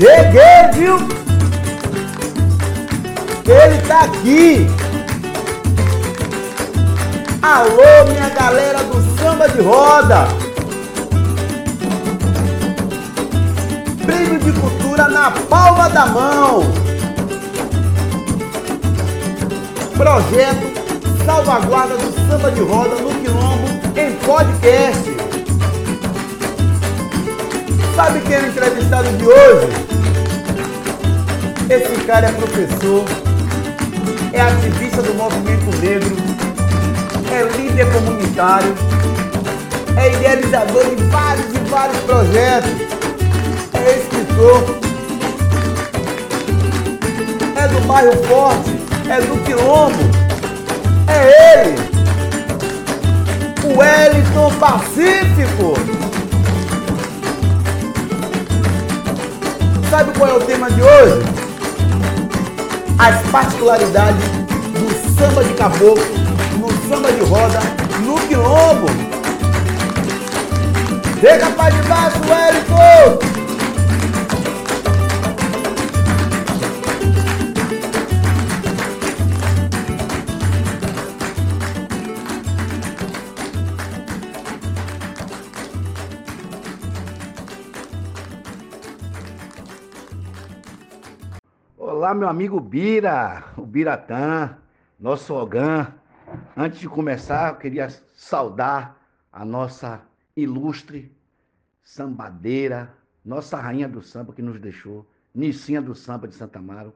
Cheguei, viu? Ele tá aqui. Alô, minha galera do samba de roda. Brilho de cultura na palma da mão. Projeto Salvaguarda do Samba de Roda no Quilombo em podcast. Sabe quem é o entrevistado de hoje? Esse cara é professor, é ativista do movimento negro, é líder comunitário, é idealizador de vários e vários projetos, é escritor, é do bairro Forte, é do Quilombo, é ele, o Wellington Pacífico. Sabe qual é o tema de hoje? As particularidades do samba de caboclo, no samba de roda, no quilombo. Pra de baixo, Olá, meu amigo Bira, o Biratã, nosso Ogã. Antes de começar, eu queria saudar a nossa ilustre sambadeira, nossa rainha do samba que nos deixou, Nicinha do Samba de Santa Amaro,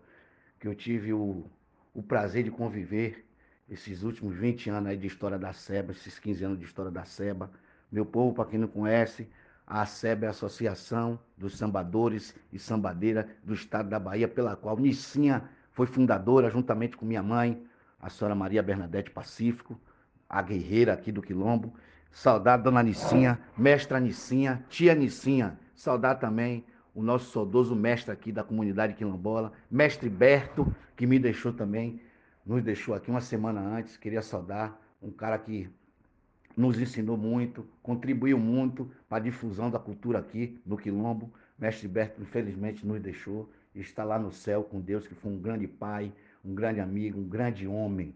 que eu tive o, o prazer de conviver esses últimos 20 anos aí de história da SEBA, esses 15 anos de história da SEBA. Meu povo, para quem não conhece, a SEB é a Associação dos Sambadores e Sambadeira do Estado da Bahia, pela qual Nicinha foi fundadora, juntamente com minha mãe, a senhora Maria Bernadette Pacífico, a guerreira aqui do Quilombo. Saudar Dona Nicinha, mestra Nicinha, tia Nicinha. Saudar também o nosso saudoso mestre aqui da comunidade quilombola, mestre Berto, que me deixou também, nos deixou aqui uma semana antes. Queria saudar um cara que nos ensinou muito, contribuiu muito para a difusão da cultura aqui no Quilombo. Mestre Berto, infelizmente, nos deixou e está lá no céu com Deus, que foi um grande pai, um grande amigo, um grande homem.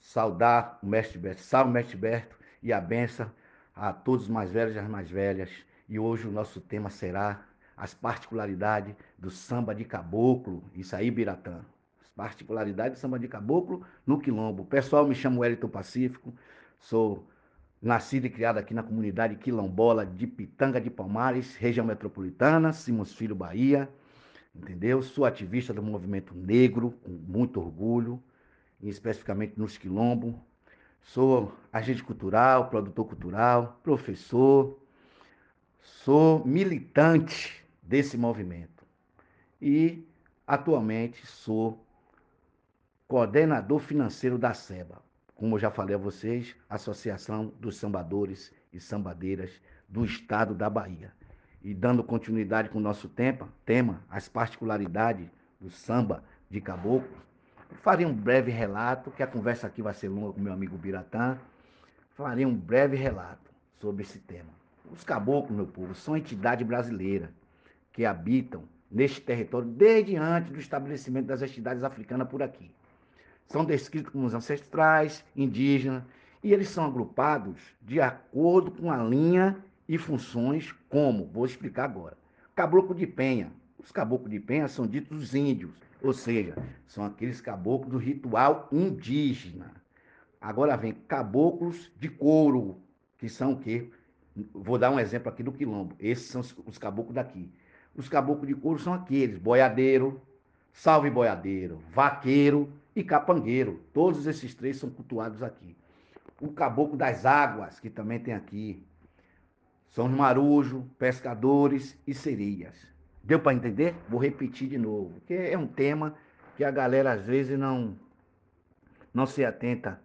Saudar o Mestre Berto, salve Mestre Berto e a benção a todos os mais velhos e as mais velhas. E hoje o nosso tema será as particularidades do samba de caboclo. Isso aí, Biratã. As particularidades do samba de caboclo no Quilombo. Pessoal, me chamo Wellington Pacífico, sou Nascido e criado aqui na comunidade quilombola de Pitanga de Palmares, região metropolitana, Simões Filho, Bahia. Entendeu? Sou ativista do movimento negro, com muito orgulho, especificamente nos quilombos. Sou agente cultural, produtor cultural, professor. Sou militante desse movimento. E atualmente sou coordenador financeiro da SEBA, como eu já falei a vocês, Associação dos Sambadores e Sambadeiras do Estado da Bahia. E dando continuidade com o nosso tema, tema as particularidades do samba de caboclo, farei um breve relato, que a conversa aqui vai ser longa com meu amigo Biratã. Farei um breve relato sobre esse tema. Os caboclos, meu povo, são entidade brasileira que habitam neste território desde antes do estabelecimento das entidades africanas por aqui são descritos como os ancestrais, indígenas, e eles são agrupados de acordo com a linha e funções, como, vou explicar agora. Caboclo de Penha. Os caboclos de Penha são ditos índios, ou seja, são aqueles caboclos do ritual indígena. Agora vem caboclos de couro, que são o quê? Vou dar um exemplo aqui do quilombo. Esses são os caboclos daqui. Os caboclos de couro são aqueles, boiadeiro, salve boiadeiro, vaqueiro e capangueiro. Todos esses três são cultuados aqui. O caboclo das águas, que também tem aqui. São os marujos, pescadores e sereias. Deu para entender? Vou repetir de novo, porque é um tema que a galera às vezes não não se atenta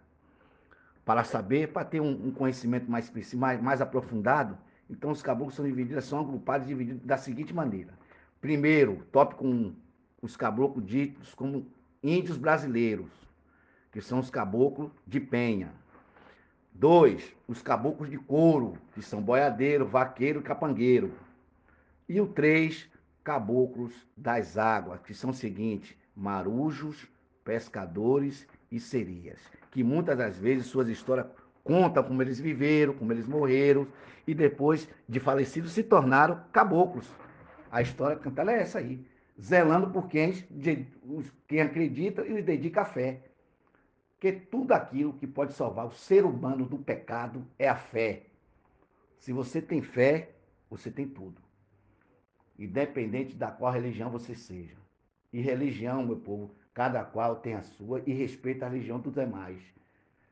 para saber, para ter um, um conhecimento mais, mais, mais aprofundado. Então, os caboclos são divididos, são agrupados divididos da seguinte maneira. Primeiro, tópico 1, um, os caboclos ditos como índios brasileiros, que são os caboclos de penha. Dois, os caboclos de couro, que são boiadeiro, vaqueiro e capangueiro. E o três, caboclos das águas, que são o seguinte: marujos, pescadores e serias, que muitas das vezes suas histórias contam como eles viveram, como eles morreram, e depois de falecidos se tornaram caboclos. A história cantada é essa aí, zelando por quem, quem acredita e dedica a fé. Porque tudo aquilo que pode salvar o ser humano do pecado é a fé. Se você tem fé, você tem tudo. Independente da qual religião você seja. E religião, meu povo, cada qual tem a sua e respeita a religião dos demais.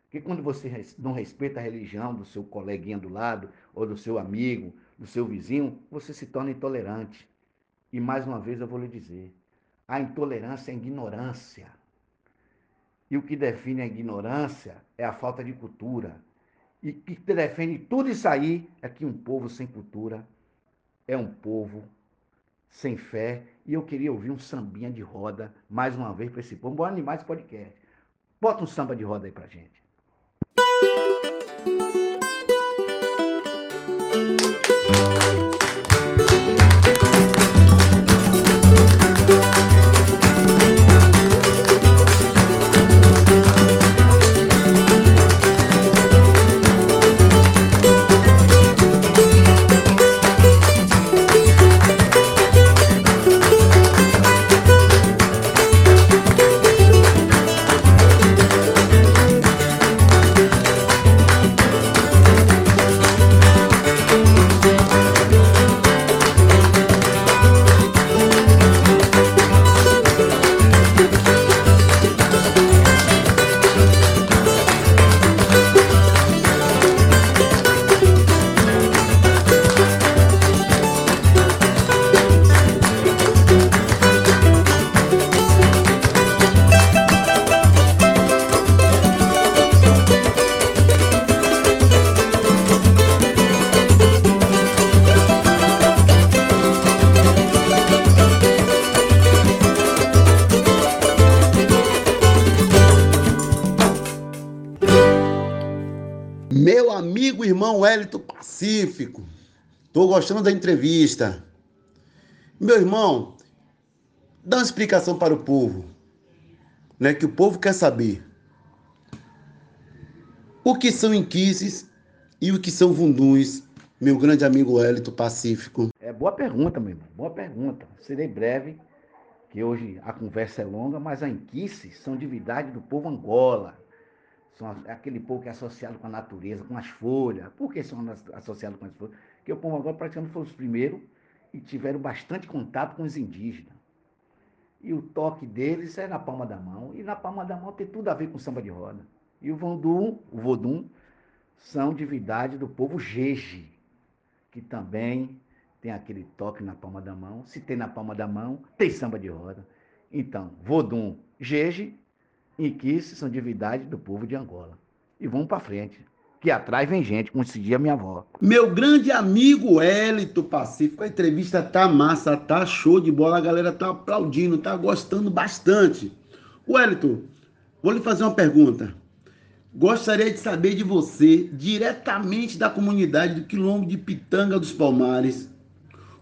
Porque quando você não respeita a religião do seu coleguinha do lado, ou do seu amigo, do seu vizinho, você se torna intolerante. E mais uma vez eu vou lhe dizer: a intolerância é ignorância. E o que define a ignorância é a falta de cultura. E o que define tudo isso aí é que um povo sem cultura é um povo sem fé. E eu queria ouvir um sambinha de roda mais uma vez para esse povo. Bom Animais Podcast. Bota um samba de roda aí pra gente. Wellington Pacífico. Estou gostando da entrevista. Meu irmão, dá uma explicação para o povo, né? Que o povo quer saber. O que são inquises e o que são vunduns, meu grande amigo Wellington Pacífico? É boa pergunta, meu irmão. Boa pergunta. Serei breve, que hoje a conversa é longa, mas a inquices são divindade do povo Angola são aquele povo que é associado com a natureza, com as folhas. Por que são associados com as folhas? Porque o povo agora praticamente foram os primeiros e tiveram bastante contato com os indígenas. E o toque deles é na palma da mão. E na palma da mão tem tudo a ver com samba de roda. E o Vondum, o Vodum, são divindade do povo Jeje, que também tem aquele toque na palma da mão. Se tem na palma da mão, tem samba de roda. Então, Vodum, Jeje e que são divindades do povo de Angola. E vamos para frente. Que atrás vem gente, como se dizia minha avó. Meu grande amigo Hélito Pacífico, a entrevista tá massa, tá show de bola, a galera tá aplaudindo, tá gostando bastante. O Hélito, vou lhe fazer uma pergunta. Gostaria de saber de você, diretamente da comunidade do Quilombo de Pitanga dos Palmares,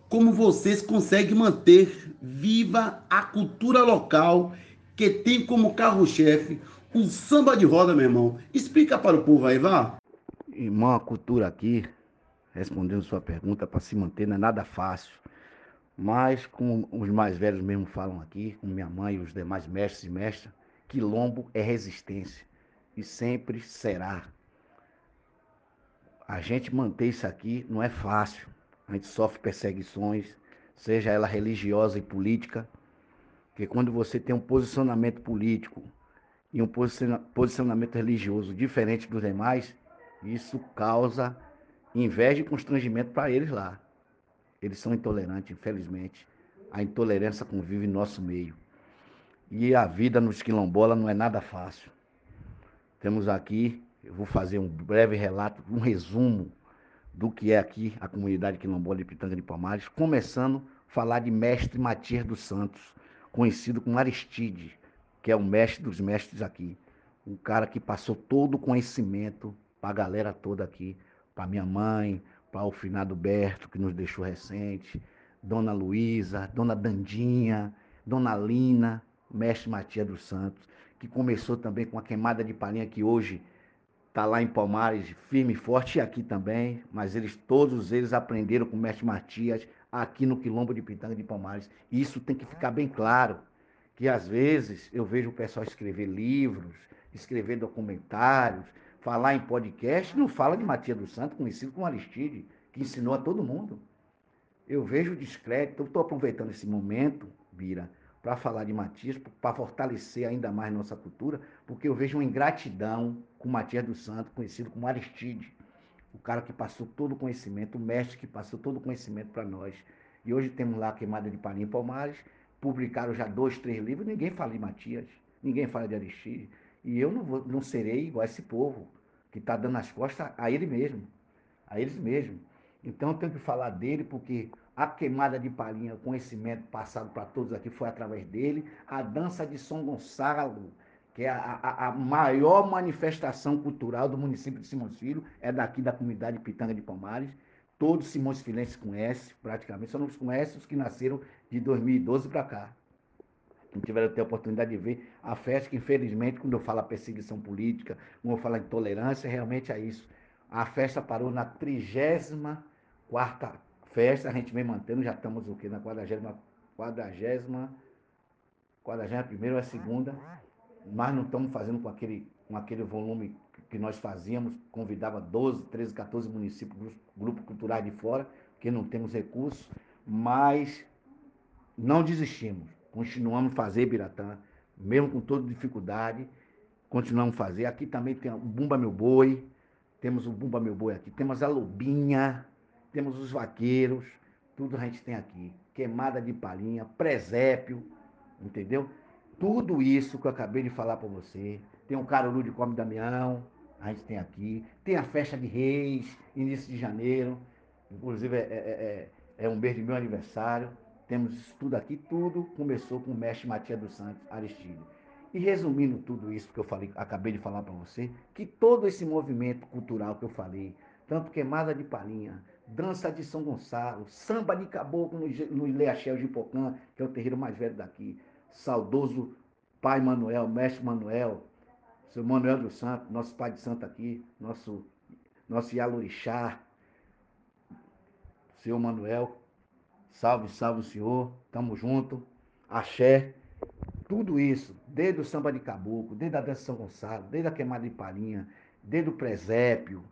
como vocês conseguem manter viva a cultura local que tem como carro-chefe o samba de roda, meu irmão. Explica para o povo aí, vá. Irmão, a cultura aqui, respondendo sua pergunta, para se manter não é nada fácil. Mas, como os mais velhos mesmo falam aqui, como minha mãe e os demais mestres e mestras, quilombo é resistência e sempre será. A gente manter isso aqui não é fácil. A gente sofre perseguições, seja ela religiosa e política, porque quando você tem um posicionamento político e um posicionamento religioso diferente dos demais, isso causa inveja e constrangimento para eles lá. Eles são intolerantes, infelizmente. A intolerância convive em nosso meio. E a vida nos quilombola não é nada fácil. Temos aqui, eu vou fazer um breve relato, um resumo do que é aqui a comunidade quilombola de Pitanga de Palmares, começando a falar de mestre Matias dos Santos, conhecido como Aristide, que é o mestre dos mestres aqui. Um cara que passou todo o conhecimento para a galera toda aqui, para minha mãe, para o finado Berto, que nos deixou recente, Dona Luísa, Dona Dandinha, Dona Lina, Mestre Matias dos Santos, que começou também com a queimada de palhinha que hoje está lá em Palmares, firme e forte, e aqui também, mas eles, todos eles aprenderam com o Mestre Matias aqui no Quilombo de Pitanga de Palmares. E isso tem que ficar bem claro, que às vezes eu vejo o pessoal escrever livros, escrever documentários, falar em podcast, não fala de Matias dos Santos, conhecido como Aristide, que ensinou a todo mundo. Eu vejo discreto, estou aproveitando esse momento, Bira, para falar de Matias, para fortalecer ainda mais nossa cultura, porque eu vejo uma ingratidão com Matias dos Santos, conhecido como Aristide, o cara que passou todo o conhecimento, o mestre que passou todo o conhecimento para nós. E hoje temos lá a Queimada de Parim Palmares, publicaram já dois, três livros, ninguém fala de Matias, ninguém fala de Aristide. E eu não, vou, não serei igual a esse povo, que está dando as costas a ele mesmo, a eles mesmos. Então eu tenho que falar dele, porque a queimada de palhinha, o conhecimento passado para todos aqui foi através dele. A dança de São Gonçalo, que é a, a, maior manifestação cultural do município de Simões Filho, é daqui da comunidade Pitanga de Palmares. Todos Simões Filenses conhecem, praticamente, só não conhecem os que nasceram de 2012 para cá. Não tiveram ter a oportunidade de ver a festa, que infelizmente, quando eu falo perseguição política, quando eu falo intolerância, realmente é isso. A festa parou na 34 festa, a gente vem mantendo, já estamos o quê? Na 40, 40, 41 primeira ou a segunda, mas não estamos fazendo com aquele, com aquele volume que nós fazíamos, convidava 12, 13, 14 municípios, grupos, grupos culturais de fora, porque não temos recursos, mas não desistimos. Continuamos a fazer Biratã, mesmo com toda dificuldade, continuamos a fazer. Aqui também tem o Bumba Meu Boi, temos o Bumba Meu Boi aqui, temos a Lobinha, temos os vaqueiros, tudo a gente tem aqui. Queimada de palhinha, presépio, entendeu? Tudo isso que eu acabei de falar para você. Tem o Caruru de Come Damião, a gente tem aqui. Tem a festa de reis, início de janeiro. Inclusive é, é, é, é um mês de meu aniversário. Temos tudo aqui. Tudo começou com o mestre Matias dos Santos Aristide. E resumindo tudo isso que eu falei, acabei de falar para você, que todo esse movimento cultural que eu falei, tanto queimada de palhinha, dança de São Gonçalo, samba de caboclo no, no de Hipocã, que é o terreiro mais velho daqui, saudoso pai Manuel, mestre Manuel, seu Manuel dos Santos, nosso pai de santo aqui, nosso, nosso Yalorixá, seu Manuel, salve, salve senhor, tamo junto, axé, tudo isso, desde o samba de caboclo, desde a dança de São Gonçalo, desde a queimada de palhinha, desde o presépio,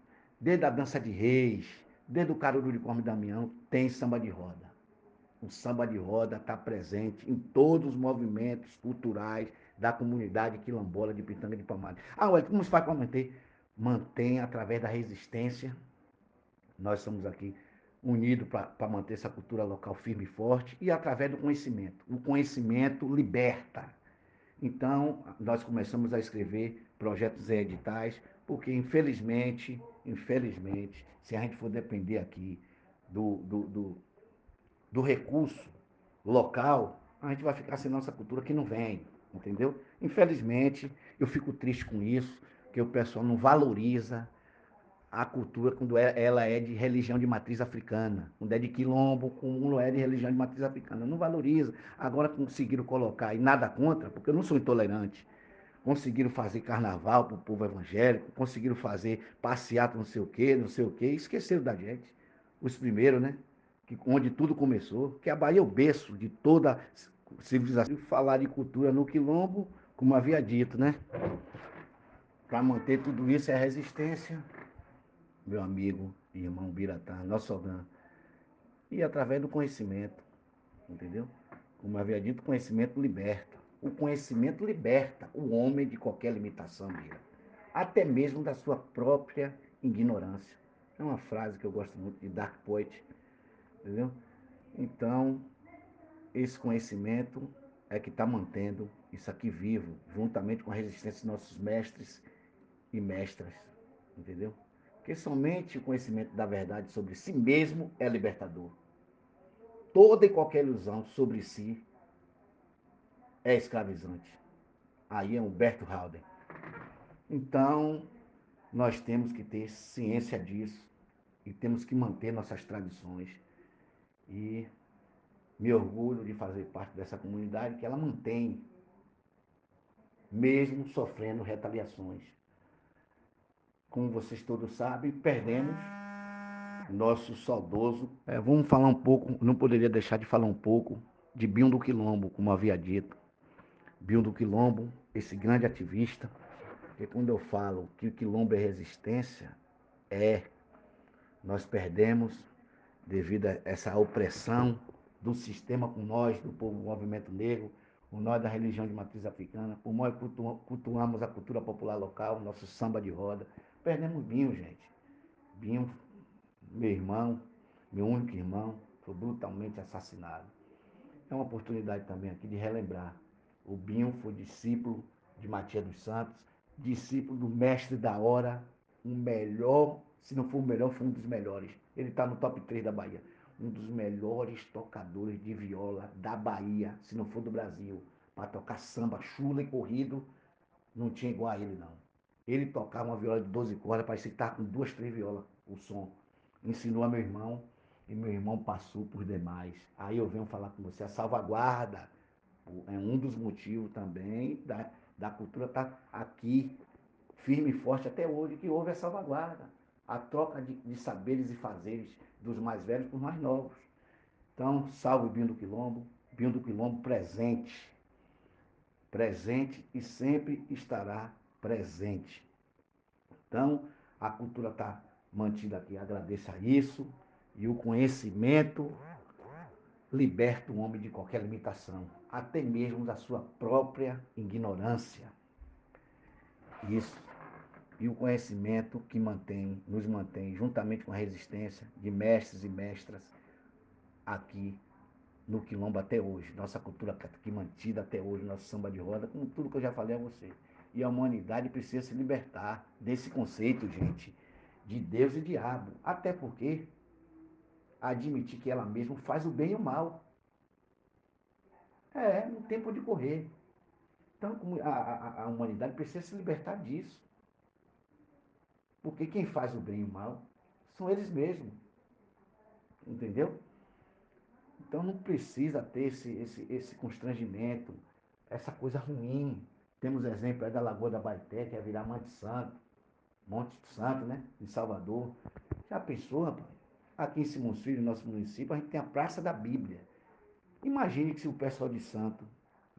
desde a dança de reis, Desde o Caruru de Corme Damião tem samba de roda. O samba de roda está presente em todos os movimentos culturais da comunidade quilombola de Pitanga de Palmares. Ah, ué, como se faz para manter? Mantém através da resistência. Nós estamos aqui unidos para manter essa cultura local firme e forte e através do conhecimento. O conhecimento liberta. Então, nós começamos a escrever projetos editais, porque infelizmente, infelizmente, se a gente for depender aqui do, do, do, do recurso local, a gente vai ficar sem nossa cultura que não vem, entendeu? Infelizmente, eu fico triste com isso, que o pessoal não valoriza a cultura quando é, ela é de religião de matriz africana, quando é de quilombo, quando é de religião de matriz africana. Não valoriza. Agora conseguiram colocar, e nada contra, porque eu não sou intolerante, conseguiram fazer carnaval para o povo evangélico, conseguiram fazer passeata não sei o quê, não sei o quê, esqueceram da gente. Os primeiros, né? Que, onde tudo começou, que a Bahia é o berço de toda civilização. Falar de cultura no quilombo, como havia dito, né? Para manter tudo isso é resistência, meu amigo e irmão Biratã, nosso Ogã. E através do conhecimento, entendeu? Como havia dito, conhecimento liberta. O conhecimento liberta o homem de qualquer limitação, Bira. Até mesmo da sua própria ignorância. É uma frase que eu gosto muito de Dark Poet. Entendeu? Então, esse conhecimento é que está mantendo isso aqui vivo, juntamente com a resistência dos nossos mestres e mestras. Entendeu? Porque somente o conhecimento da verdade sobre si mesmo é libertador. Toda e qualquer ilusão sobre si é escravizante. Aí é Humberto Halden. Então, nós temos que ter ciência disso e temos que manter nossas tradições. E me orgulho de fazer parte dessa comunidade que ela mantém, mesmo sofrendo retaliações. Como vocês todos sabem, perdemos nosso saudoso. É, vamos falar um pouco, não poderia deixar de falar um pouco de Binho do Quilombo, como havia dito. Binho do Quilombo, esse grande ativista, porque quando eu falo que o Quilombo é resistência, é. Nós perdemos devido a essa opressão do sistema com nós, do povo do movimento negro, com nós da religião de matriz africana, por nós cultuamos a cultura popular local, nosso samba de roda. Perdemos Binho, gente. Binho, meu irmão, meu único irmão, foi brutalmente assassinado. É uma oportunidade também aqui de relembrar. O Binho foi discípulo de Matias dos Santos, discípulo do mestre da hora, o melhor, se não for o melhor, foi um dos melhores. Ele está no top 3 da Bahia um dos melhores tocadores de viola da Bahia, se não for do Brasil, para tocar samba, chula e corrido, não tinha igual a ele, não. Ele tocava uma viola de 12 cordas, parecia estava com duas, três violas o som. Ensinou a meu irmão e meu irmão passou por demais. Aí eu venho falar com você, a salvaguarda é um dos motivos também da, da cultura estar tá aqui, firme e forte até hoje, que houve a salvaguarda, a troca de, de saberes e fazeres dos mais velhos para os mais novos. Então, salve Binho do Quilombo, Binho do Quilombo presente. Presente e sempre estará presente. Então, a cultura está mantida aqui. Agradeço a isso. E o conhecimento liberta o homem de qualquer limitação, até mesmo da sua própria ignorância. Isso e o conhecimento que mantém, nos mantém, juntamente com a resistência de mestres e mestras aqui no Quilombo até hoje. Nossa cultura aqui mantida até hoje, nosso samba de roda, com tudo que eu já falei a você. E a humanidade precisa se libertar desse conceito, gente, de Deus e diabo. Até porque admitir que ela mesma faz o bem e o mal. É, no tempo de correr. Então, a, a, a humanidade precisa se libertar disso. Porque quem faz o bem e o mal são eles mesmos. Entendeu? Então não precisa ter esse, esse, esse constrangimento, essa coisa ruim. Temos exemplo aí da Lagoa da Baité, que é virar Monte Santo, Monte Santo, né? Em Salvador. Já pensou, rapaz? Aqui em Simões Filho, nosso município, a gente tem a Praça da Bíblia. Imagine que se o pessoal de Santo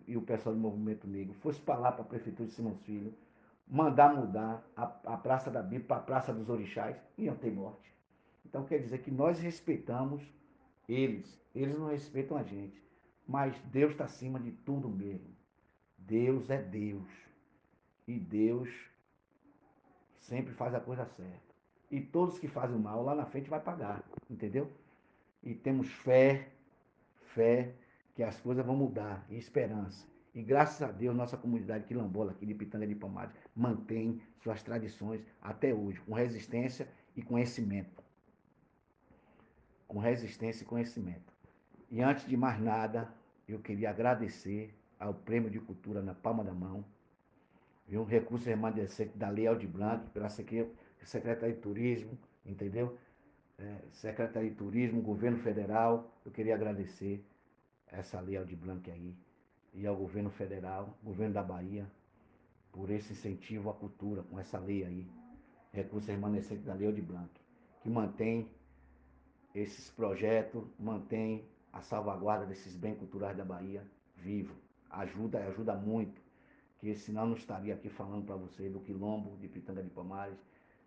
e o pessoal do Movimento Negro fosse para lá, para a Prefeitura de Simões Filho, mandar mudar a, a Praça da Bíblia para a Praça dos Orixás, iam ter morte. Então quer dizer que nós respeitamos eles, eles não respeitam a gente. Mas Deus está acima de tudo mesmo. Deus é Deus. E Deus sempre faz a coisa certa. E todos que fazem o mal lá na frente vai pagar, entendeu? E temos fé, fé que as coisas vão mudar, e esperança. E graças a Deus, nossa comunidade quilombola aqui de Pitanga de Palmares mantém suas tradições até hoje, com resistência e conhecimento. Com resistência e conhecimento. E antes de mais nada, eu queria agradecer ao Prêmio de Cultura na palma da mão, viu? recurso remanescente da Lei Aldi Blanc, pela Secretaria de Turismo, entendeu? É, Secretaria de Turismo, Governo Federal, eu queria agradecer essa Lei Aldi Blanc aí, e ao governo federal, governo da Bahia, por esse incentivo à cultura, com essa lei aí, recurso remanescente da Lei de Blanc, que mantém esses projetos, mantém a salvaguarda desses bens culturais da Bahia vivo. Ajuda, ajuda muito, que senão não estaria aqui falando para você do quilombo de Pitanga de Palmares,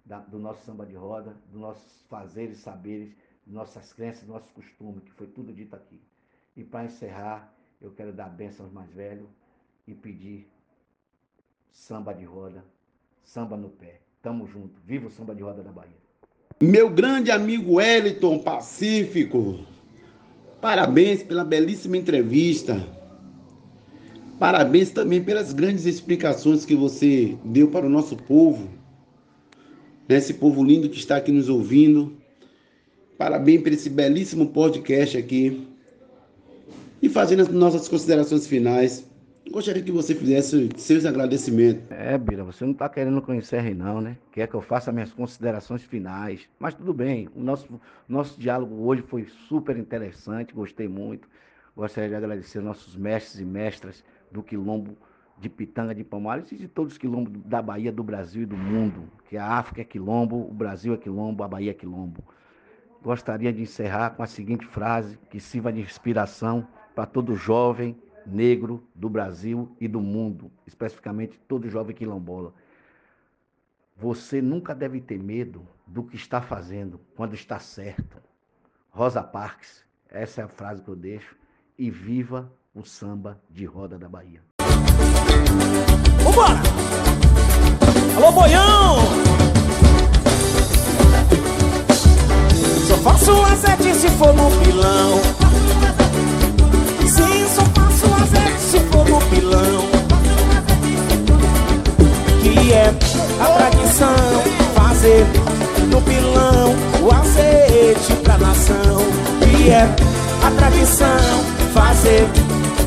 da, do nosso samba de roda, dos nossos fazeres, saberes, nossas crenças, nossos costumes, que foi tudo dito aqui. E para encerrar, eu quero dar bênção aos mais velhos e pedir samba de roda, samba no pé. Tamo junto. Viva o samba de roda da Bahia. Meu grande amigo Wellington Pacífico, parabéns pela belíssima entrevista. Parabéns também pelas grandes explicações que você deu para o nosso povo, né, esse povo lindo que está aqui nos ouvindo. Parabéns por esse belíssimo podcast aqui. E fazendo as nossas considerações finais, gostaria que você fizesse seus agradecimentos. É, Bira, você não está querendo que eu encerre não, né? Quer que eu faça minhas considerações finais. Mas tudo bem, o nosso, nosso diálogo hoje foi super interessante, gostei muito. Gostaria de agradecer nossos mestres e mestras do Quilombo de Pitanga de Palmares e de todos os quilombos da Bahia, do Brasil e do mundo, que a África é quilombo, o Brasil é quilombo, a Bahia é quilombo. Gostaria de encerrar com a seguinte frase que sirva de inspiração para todo jovem negro do Brasil e do mundo, especificamente todo jovem quilombola. Você nunca deve ter medo do que está fazendo quando está certo. Rosa Parks, essa é a frase que eu deixo. E viva o samba de roda da Bahia. Vambora! Alô, boião! Só faço a sete se for no pilão. Se for no pilão. Que é a tradição fazer no pilão o azeite pra nação. Que é a tradição fazer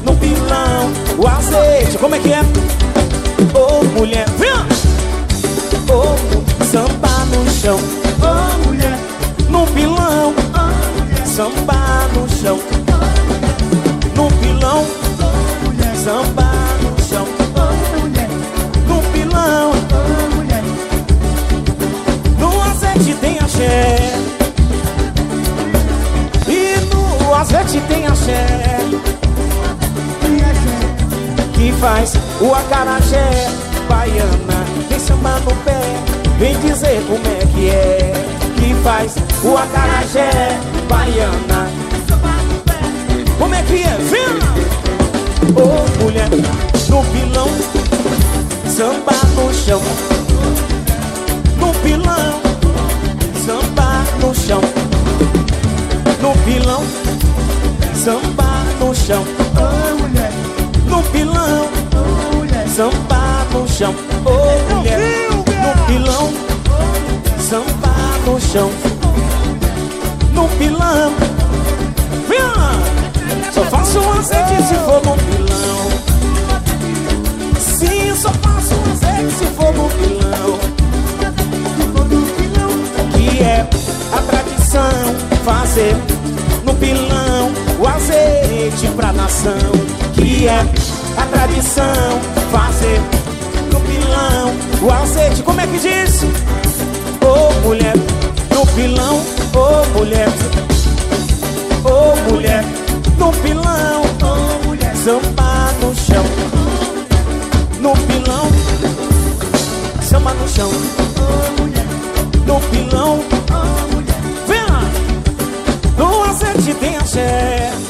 no pilão o azeite. Como é que é? Ô oh, mulher, vem! Oh, samba no chão. Oh, mulher, no pilão. Oh, samba no chão. No pilão. Samba no chão. Oh, mulher, no pilão. Oh, mulher, no azeite tem axé. E no azeite tem axé. Que faz o acarajé. Baiana Tem samba no pé, vem dizer como é que é. Que faz o acarajé. Baiana mulher, no pilão Samba no chão. No pilão Samba no chão. No pilão Samba no chão. Oh, mulher. No pilão, oh, mulher, samba no chão, oh mulher, no pilão, samba no chão, no pilão, Vem só faço um azeite se for no pilão. Sim, só faço um azeite se for no pilão. Que é a tradição fazer no pilão o azeite pra nação que é a tradição Fazer no pilão o azeite Como é que diz? Ô oh, mulher, no pilão Ô oh, mulher Ô oh, mulher, no pilão, samba no chão. No pilão, samba no chão. No pilão, vem lá. No acerte tem axé.